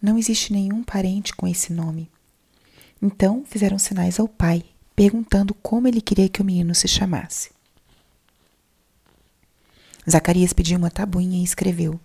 Não existe nenhum parente com esse nome. Então fizeram sinais ao pai, perguntando como ele queria que o menino se chamasse. Zacarias pediu uma tabuinha e escreveu: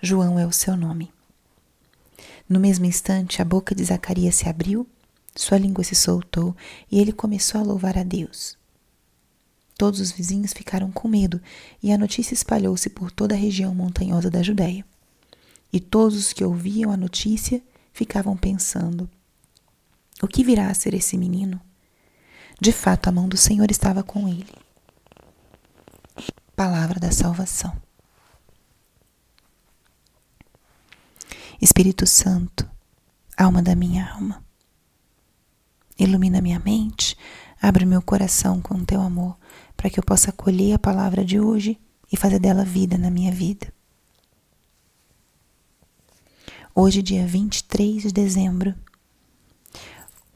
João é o seu nome. No mesmo instante, a boca de Zacarias se abriu, sua língua se soltou e ele começou a louvar a Deus. Todos os vizinhos ficaram com medo e a notícia espalhou-se por toda a região montanhosa da Judéia. E todos os que ouviam a notícia ficavam pensando: o que virá a ser esse menino? De fato, a mão do Senhor estava com ele. Palavra da salvação. Espírito Santo, alma da minha alma, ilumina minha mente, abre meu coração com teu amor, para que eu possa acolher a palavra de hoje e fazer dela vida na minha vida. Hoje, dia 23 de dezembro,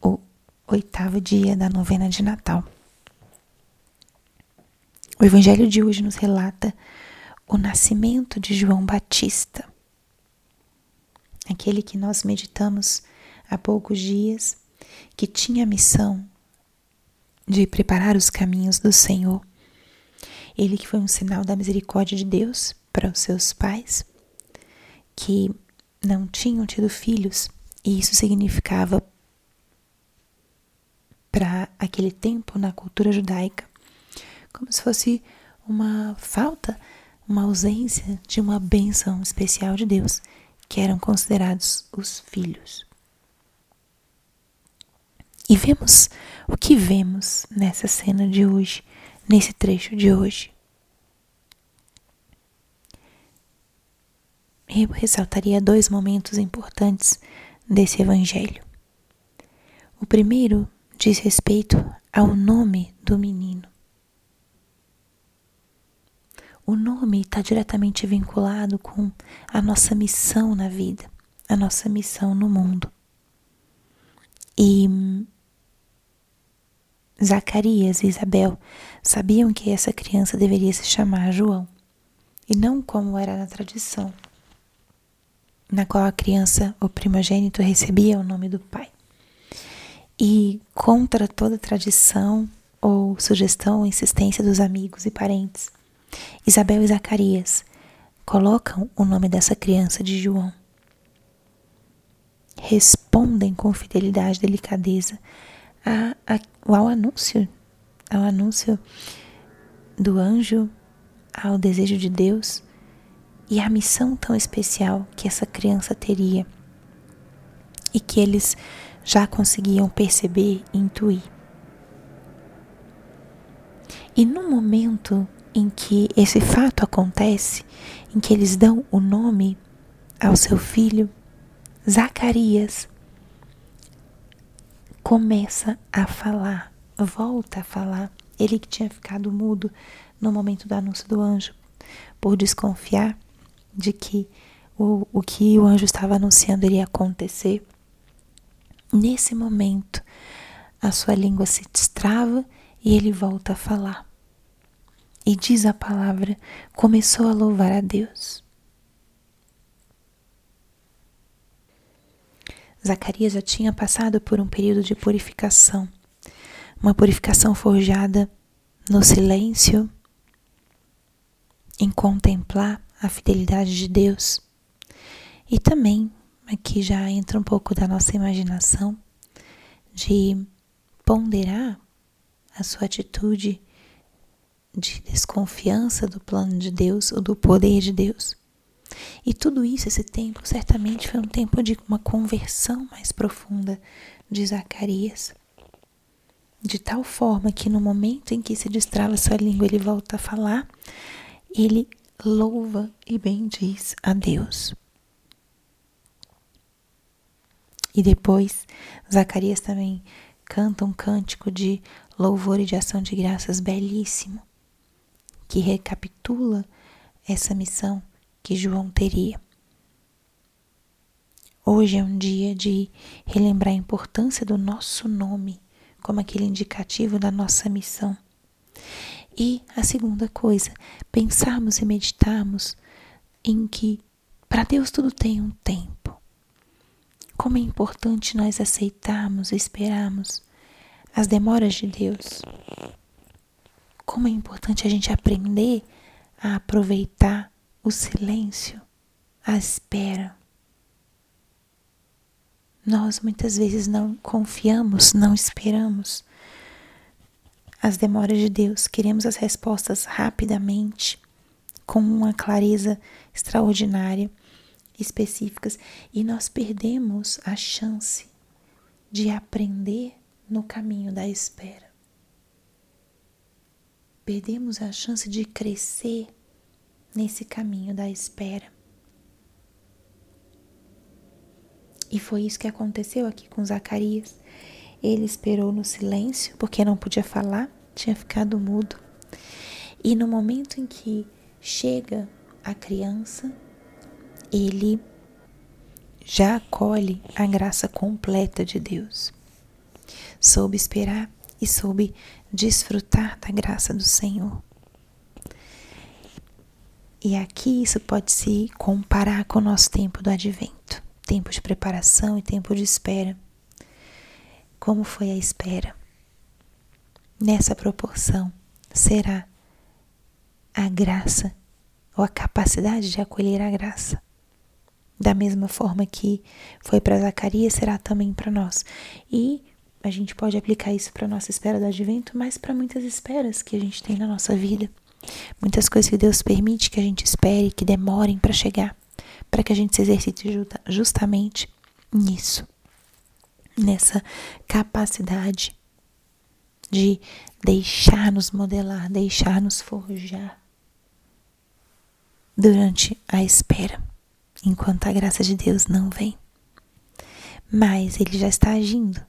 o oitavo dia da novena de Natal. O evangelho de hoje nos relata o nascimento de João Batista aquele que nós meditamos há poucos dias, que tinha a missão de preparar os caminhos do Senhor. Ele que foi um sinal da misericórdia de Deus para os seus pais, que não tinham tido filhos, e isso significava para aquele tempo na cultura judaica como se fosse uma falta, uma ausência de uma bênção especial de Deus que eram considerados os filhos. E vemos o que vemos nessa cena de hoje, nesse trecho de hoje. Eu ressaltaria dois momentos importantes desse evangelho. O primeiro diz respeito ao nome do menino. O nome está diretamente vinculado com a nossa missão na vida, a nossa missão no mundo. E Zacarias e Isabel sabiam que essa criança deveria se chamar João, e não como era na tradição, na qual a criança, o primogênito, recebia o nome do pai. E contra toda tradição ou sugestão ou insistência dos amigos e parentes, Isabel e Zacarias colocam o nome dessa criança de João. Respondem com fidelidade e delicadeza a, a, ao anúncio, ao anúncio do anjo, ao desejo de Deus e à missão tão especial que essa criança teria e que eles já conseguiam perceber e intuir. E no momento em que esse fato acontece, em que eles dão o nome ao seu filho, Zacarias começa a falar, volta a falar. Ele que tinha ficado mudo no momento do anúncio do anjo, por desconfiar de que o, o que o anjo estava anunciando iria acontecer. Nesse momento, a sua língua se destrava e ele volta a falar. E diz a palavra, começou a louvar a Deus. Zacarias já tinha passado por um período de purificação, uma purificação forjada no silêncio, em contemplar a fidelidade de Deus. E também, aqui já entra um pouco da nossa imaginação, de ponderar a sua atitude de desconfiança do plano de Deus ou do poder de Deus. E tudo isso, esse tempo, certamente foi um tempo de uma conversão mais profunda de Zacarias. De tal forma que no momento em que se destrava sua língua, ele volta a falar, ele louva e bendiz a Deus. E depois, Zacarias também canta um cântico de louvor e de ação de graças belíssimo, que recapitula essa missão que João teria. Hoje é um dia de relembrar a importância do nosso nome como aquele indicativo da nossa missão. E a segunda coisa, pensarmos e meditarmos em que para Deus tudo tem um tempo. Como é importante nós aceitarmos e esperarmos as demoras de Deus. Como é importante a gente aprender a aproveitar o silêncio, a espera. Nós muitas vezes não confiamos, não esperamos as demoras de Deus, queremos as respostas rapidamente, com uma clareza extraordinária, específicas, e nós perdemos a chance de aprender no caminho da espera. Perdemos a chance de crescer nesse caminho da espera. E foi isso que aconteceu aqui com Zacarias. Ele esperou no silêncio, porque não podia falar, tinha ficado mudo. E no momento em que chega a criança, ele já acolhe a graça completa de Deus. Soube esperar e soube desfrutar da graça do Senhor. E aqui isso pode se comparar com o nosso tempo do advento tempo de preparação e tempo de espera. Como foi a espera? Nessa proporção será a graça ou a capacidade de acolher a graça. Da mesma forma que foi para Zacarias, será também para nós. E a gente pode aplicar isso para nossa espera do advento, mas para muitas esperas que a gente tem na nossa vida. Muitas coisas que Deus permite que a gente espere, que demorem para chegar para que a gente se exercite justamente nisso, nessa capacidade de deixar-nos modelar, deixar-nos forjar durante a espera, enquanto a graça de Deus não vem. Mas Ele já está agindo.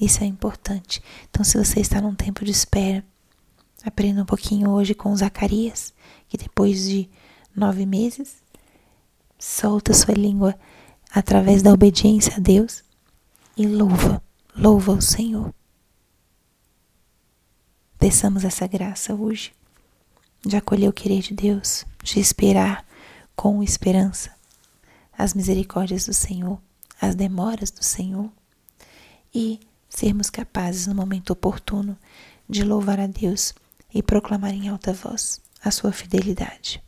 Isso é importante. Então, se você está num tempo de espera, aprenda um pouquinho hoje com Zacarias, que depois de nove meses Solta sua língua através da obediência a Deus e louva, louva o Senhor. Peçamos essa graça hoje de acolher o querer de Deus, de esperar com esperança as misericórdias do Senhor, as demoras do Senhor e sermos capazes no momento oportuno de louvar a Deus e proclamar em alta voz a sua fidelidade.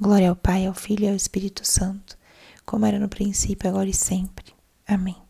Glória ao Pai, ao Filho e ao Espírito Santo, como era no princípio, agora e sempre. Amém.